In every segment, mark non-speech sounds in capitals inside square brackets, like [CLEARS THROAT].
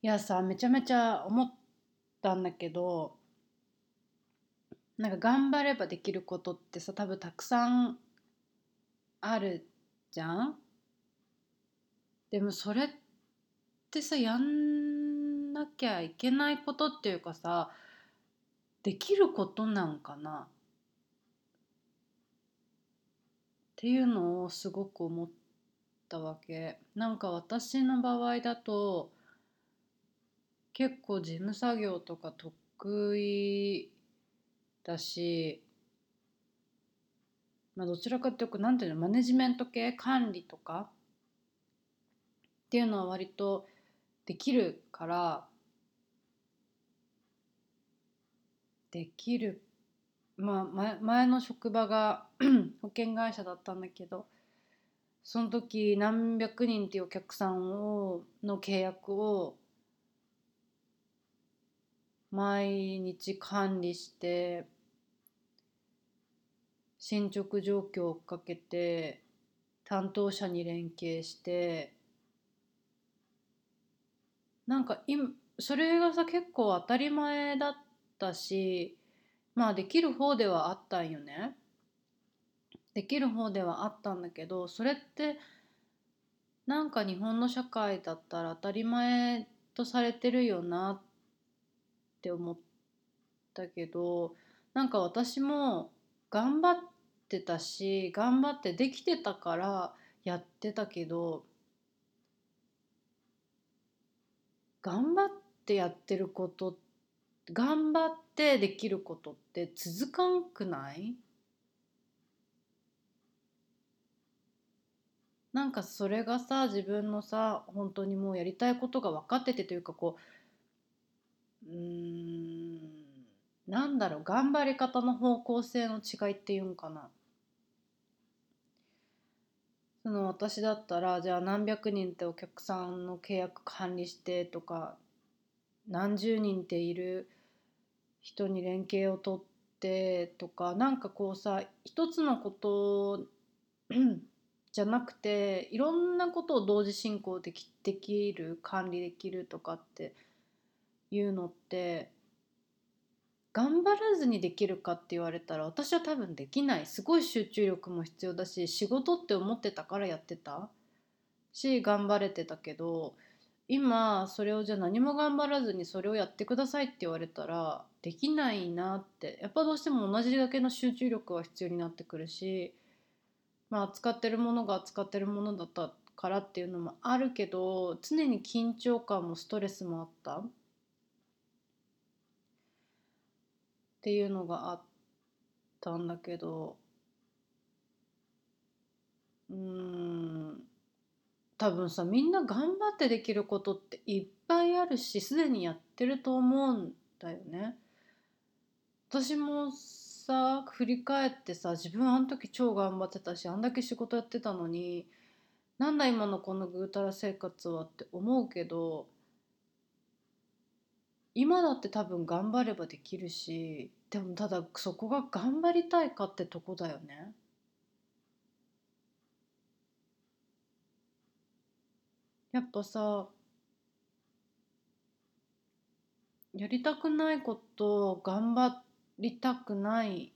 いやさめちゃめちゃ思ったんだけどなんか頑張ればできることってさ多分たくさんあるじゃん？でもそれってさやんなきゃいけないことっていうかさできることなんかな？っていうのをすごく思ったわけ。なんか私の場合だと結構事務作業とか得意だし、まあ、どちらかというと何ていうのマネジメント系管理とかっていうのは割とできるからできる。まあ前前の職場が [CLEARS THROAT] 保険会社だったんだけどその時何百人っていうお客さんをの契約を毎日管理して進捗状況を追っかけて担当者に連携してなんか今それがさ結構当たり前だったしまあできる方ではあったんよね。できる方ではあったんだけどそれってなんか日本の社会だったら当たり前とされてるよなって思ったけどなんか私も頑張ってたし頑張ってできてたからやってたけど頑張ってやってること頑張ってできることって続かんくない？なんかそれがさ自分のさ本当にもうやりたいことが分かっててというかこううーん。なんだろう。頑張り方の方向性の違いっていうんかな。その私だったらじゃあ何百人ってお客さんの契約管理してとか何十人っている人に連携を取ってとかなんかこうさ一つのことじゃなくていろんなことを同時進行できできる管理できるとかっていうのって頑張らずにできるかって言われたら私は多分できない。すごい集中力も必要だし仕事って思ってたからやってた。し頑張れてたけど今それをじゃあ何も頑張らずにそれをやってくださいって言われたらできないなって。やっぱどうしても同じだけの集中力は必要になってくるしまあ扱ってるものが扱ってるものだったからっていうのもあるけど常に緊張感もストレスもあった。っていうのがあったんだけどうーん多分さみんな頑張ってできることっていっぱいあるしすでにやってると思うんだよね。私もさ振り返ってさ自分あの時超頑張ってたしあんだけ仕事やってたのになんだ今のこのぐうたら生活はって思うけど今だって多分頑張ればできるしでもただそこが頑張りたいかってとこだよね。やっぱさやりたくないことを頑張りたくない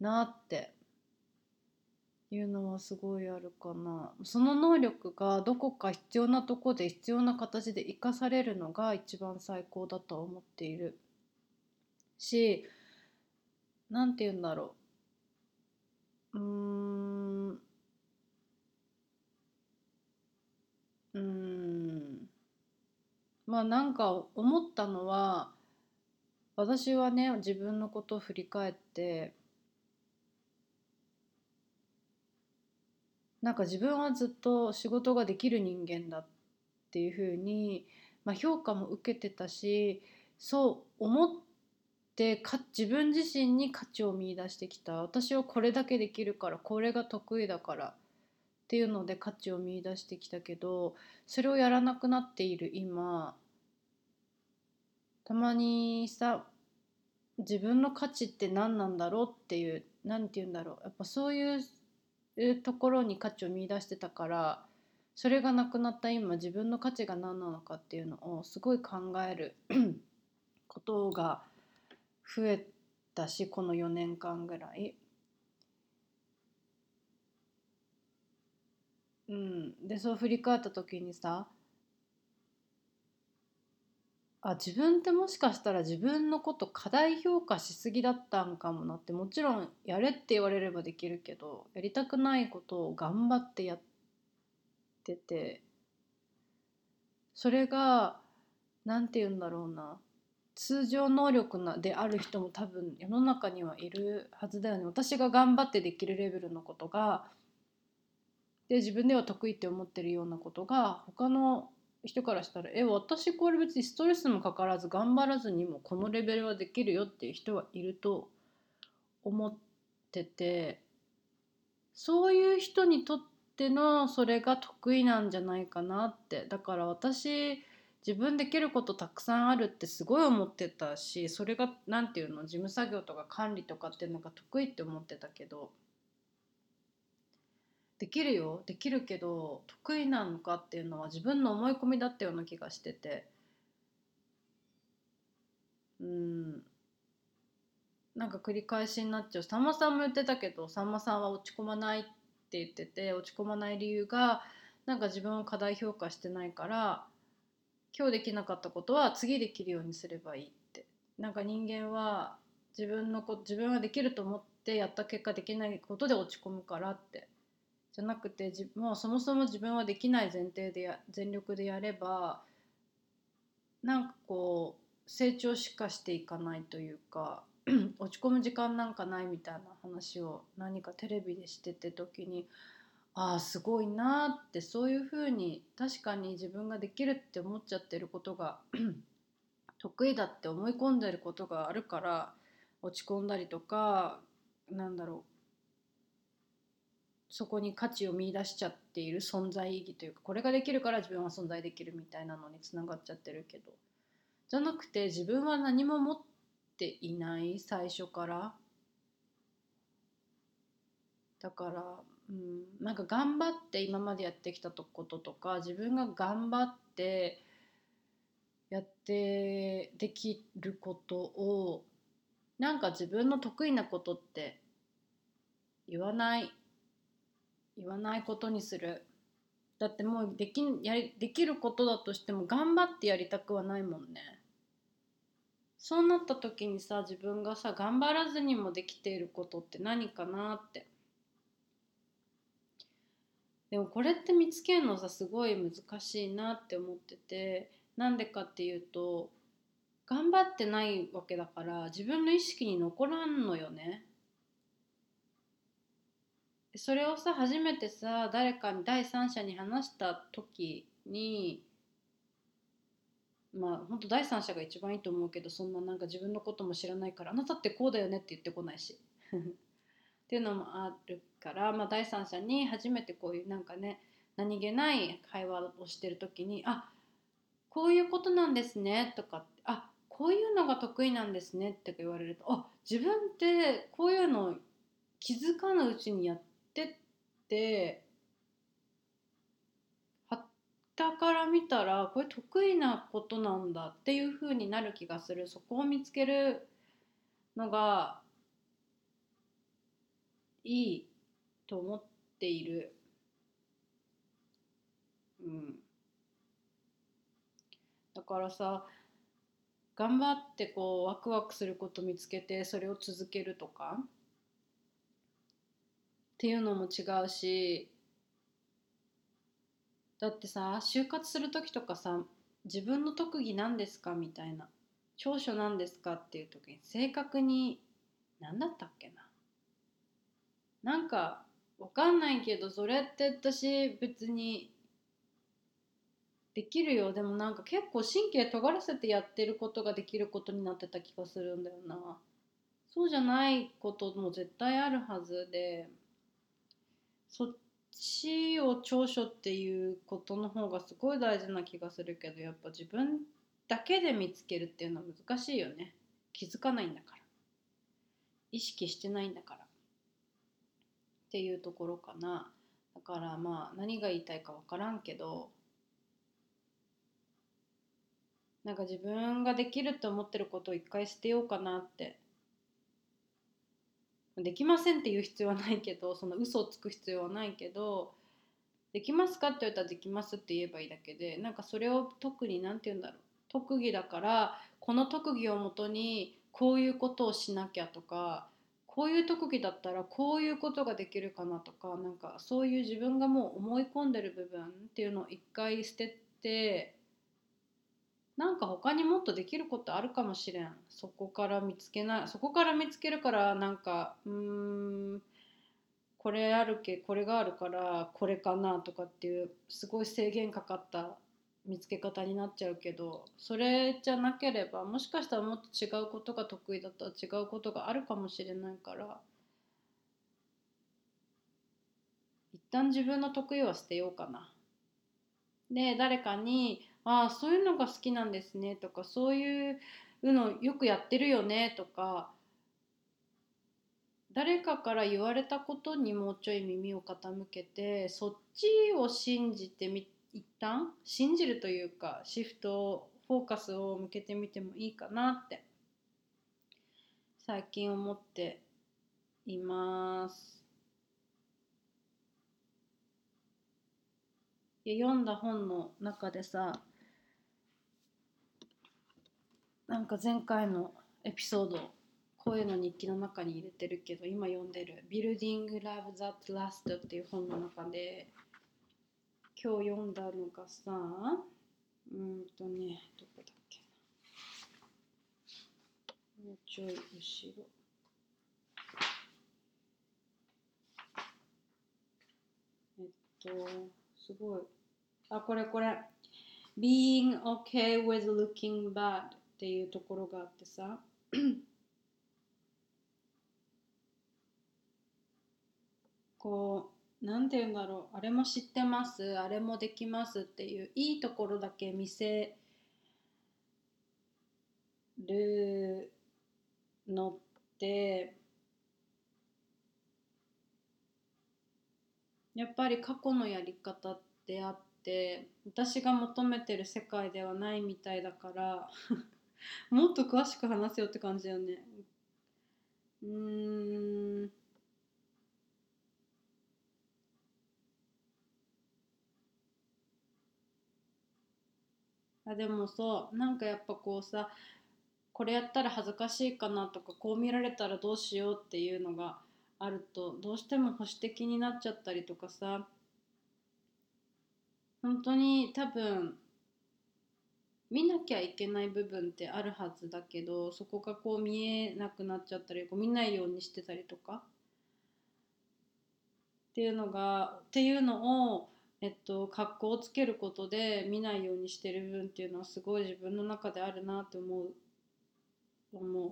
なっていうのはすごいあるかな。その能力がどこか必要なとこで必要な形で生かされるのが一番最高だと思っている。し何て言うんだろう。うん。うん。まあなんか思ったのは私はね自分のことを振り返ってなんか自分はずっと仕事ができる人間だっていうふうに、まあ、評価も受けてたしそう思ってか自分自身に価値を見いだしてきた。私はこれだけできるからこれが得意だからっていうので価値を見いだしてきたけどそれをやらなくなっている今。たまにさ自分の価値って何なんだろうっていう何て言うんだろう。やっぱそういううところに価値を見出してたからそれがなくなった今自分の価値が何なのかっていうのをすごい考える [CLEARS THROAT] ことが増えたしこの4年間ぐらい。うん、でそう振り返った時にさあ自分ってもしかしたら自分のこと過大評価しすぎだったんかもなってもちろんやれって言われればできるけどやりたくないことを頑張ってやっててそれが何て言うんだろうな通常能力なである人も多分世の中にはいるはずだよね。私が頑張ってできるレベルのことがで自分では得意って思ってるようなことが他の人からしたら「え私これ別にストレスもかからず頑張らずにもこのレベルはできるよ」っていう人はいると思っててそういう人にとってのそれが得意なんじゃないかなって。だから私自分できることたくさんあるってすごい思ってたしそれが何て言うの事務作業とか管理とかっていうのが得意って思ってたけどできるよ。できるけど得意なのかっていうのは自分の思い込みだったような気がしてて。うん。なんか繰り返しになっちゃう。さんまさんも言ってたけどさんまさんは落ち込まないって言ってて落ち込まない理由がなんか自分を過大評価してないから今日できなかったことは次できるようにすればいいって。なんか人間は自分のこ自分はできると思ってやった結果できないことで落ち込むからって。じゃなくてもうそもそも自分はできない前提でや全力でやればなんかこう成長しかしていかないというか [CLEARS THROAT] 落ち込む時間なんかないみたいな話を何かテレビでしてて時にああすごいなってそういうふうに確かに自分ができるって思っちゃってることが [CLEARS THROAT] 得意だって思い込んでることがあるから落ち込んだりとかなんだろうそこに価値を見出しちゃっている存在意義というかこれができるから自分は存在できるみたいなのにつながっちゃってるけど。じゃなくて自分は何も持っていない最初から。だからうんなんか頑張って今までやってきたこととか自分が頑張ってやってできることをなんか自分の得意なことって言わない。言わないことにする。だってもうできやりできることだとしても頑張ってやりたくはないもんね。そうなった時にさ自分がさ頑張らずにもできていることって何かなって。でもこれって見つけるのさすごい難しいなって思ってて。なんでかっていうと頑張ってないわけだから自分の意識に残らんのよね。それをさ初めてさ誰かに第三者に話した時にまあ本当第三者が一番いいと思うけどそんななんか自分のことも知らないからあなたってこうだよねって言ってこないし。[LAUGHS] っていうのもあるから、まあ、第三者に初めてこういうなんかね何気ない会話をしてる時に「あこういうことなんですね」とか「あこういうのが得意なんですね」って言われると「あ自分ってこういうの気づかぬうちにやってってってはたから見たらこれ得意なことなんだっていう風になる気がする。そこを見つけるのがいいと思っている。うん、だからさ頑張ってこうワクワクすること見つけてそれを続けるとか。っていうのも違うしだってさ就活する時とかさ自分の特技何ですかみたいな長所何ですかっていう時に正確に何だったっけななんかわかんないけどそれって私別にできるよ。でもなんか結構神経尖らせてやってることができることになってた気がするんだよな。そうじゃないことも絶対あるはずで。そっちを長所っていうことの方がすごい大事な気がするけどやっぱ自分だけで見つけるっていうのは難しいよね。気づかないんだから。意識してないんだから。っていうところかな。だからまあ何が言いたいか分からんけどなんか自分ができると思ってることを一回捨てようかなってできませんって言う必要はないけど [LAUGHS] その嘘をつく必要はないけどできますか？って言われたらできますって言えばいいだけでなんかそれを特に何て言うんだろう。特技だからこの特技をもとにこういうことをしなきゃとかこういう特技だったらこういうことができるかなとかなんかそういう自分がもう思い込んでる部分っていうのを一回捨ててなんか他にもっとできることあるかもしれんそこから見つけないそこから見つけるからなんかうーんこれあるけこれがあるからこれかなとかっていうすごい制限かかった見つけ方になっちゃうけどそれじゃなければもしかしたらもっと違うことが得意だったら違うことがあるかもしれないから一旦自分の得意は捨てようかな。で誰かに「ああそういうのが好きなんですね」とか「そういうのよくやってるよね」とか誰かから言われたことにもうちょい耳を傾けてそっちを信じてみ一旦信じるというかシフトをフォーカスを向けてみてもいいかなって最近思っています。読んだ本の中でさなんか前回のエピソード声の日記の中に入れてるけど今読んでる「Building Love That Last」っていう本の中で今日読んだのがさうんとねどこだっけな。もうちょい後ろ。えっとすごい。あこれこれ。Being okay with looking bad っていうところがあってさ。[CLEARS THROAT] こうなんて言うんだろう。あれも知ってます。あれもできますっていういいところだけ見せるのってやっぱり過去のやり方であって私が求めてる世界ではないみたいだから [LAUGHS] [LAUGHS] もっと詳しく話せよって感じだよね。うん。あでもそう。なんかやっぱこうさこれやったら恥ずかしいかなとかこう見られたらどうしようっていうのがあるとどうしても保守的になっちゃったりとかさ。本当に多分見なきゃいけない部分ってあるはずだけどそこがこう見えなくなっちゃったりこう見ないようにしてたりとか。っていうのがっていうのをえっと、格好をつけることで見ないようにしてる部分っていうのはすごい自分の中であるなって思う思う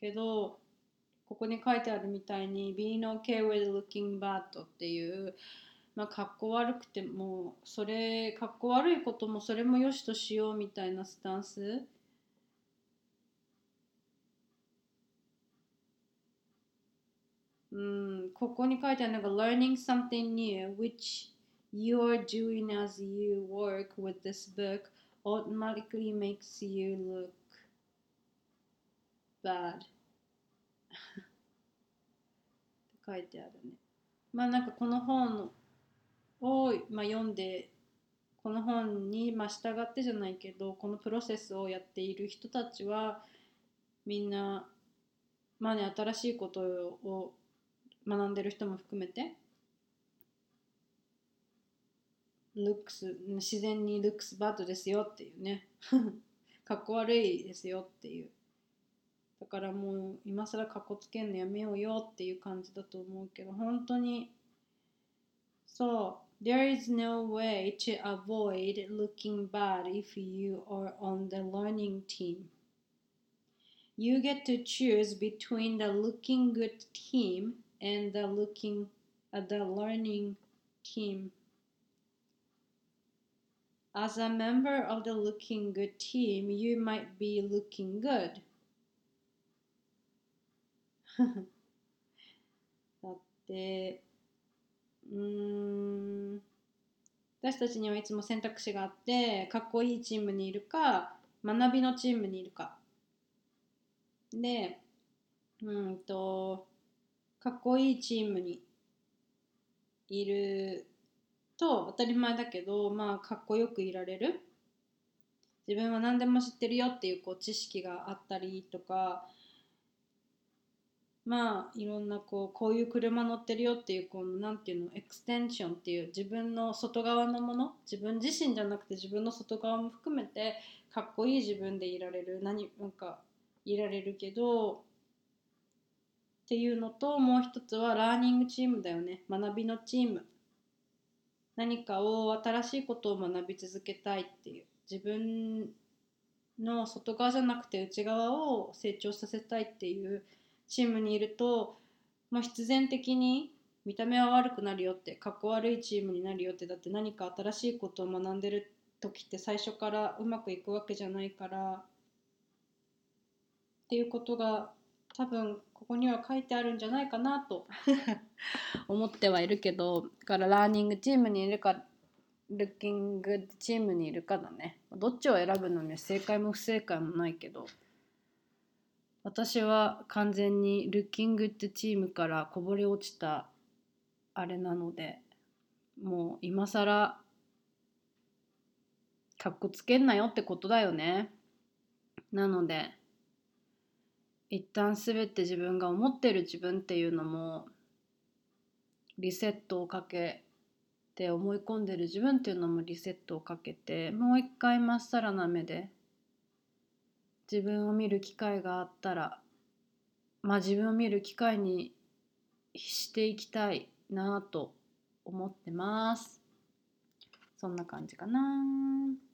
けどここに書いてあるみたいに「Being okay with looking bad」っていうまあ格好悪くてもそれ格好悪いこともそれも良しとしようみたいなスタンスうんここに書いてあるのが「Learning something new which you are doing as you work with this book automatically makes you look bad って書いてあるねまあなんかこの本のを、まあ、読んでこの本に、まあ、従ってじゃないけどこのプロセスをやっている人たちはみんなまあね新しいことを学んでる人も含めて looks 自然に looks bad ですよっていうね [LAUGHS] かっこ悪いですよっていう。だからもう今更かっこつけんのやめようよっていう感じだと思うけど本当にそう There is no way to avoid looking bad if you are on the learning team You get to choose between the looking good team and the looking at the learning team As a member of the looking good team, you might be looking good. [LAUGHS] だって、 うん。私たちにはいつも選択肢があってかっこいいチームにいるか学びのチームにいるか。でうんとかっこいいチームにいると当たり前だけどまあかっこよくいられる。自分は何でも知ってるよっていうこう知識があったりとかまあいろんなこうこういう車乗ってるよっていうこのなんていうのエクステンションっていう自分の外側のもの自分自身じゃなくて自分の外側も含めてかっこいい自分でいられる何なんかいられるけどっていうのともう一つはラーニングチームだよね。学びのチーム。何かを新しいことを学び続けたいっていう。自分の外側じゃなくて内側を成長させたいっていうチームにいるともう必然的に見た目は悪くなるよってかっこ悪いチームになるよってだって何か新しいことを学んでる時って最初からうまくいくわけじゃないからっていうことが多分ここには書いてあるんじゃないかなと [LAUGHS] 思ってはいるけどだからラーニングチームにいるかルッキングチームにいるかだね。どっちを選ぶのに正解も不正解もないけど私は完全にルッキングってチームからこぼれ落ちたあれなのでもう今更かっこつけんなよってことだよね。なので一旦全て自分が思ってる自分っていうのもリセットをかけて思い込んでる自分っていうのもリセットをかけてもう一回まっさらな目で自分を見る機会があったらまあ自分を見る機会にしていきたいなと思ってます。そんな感じかな。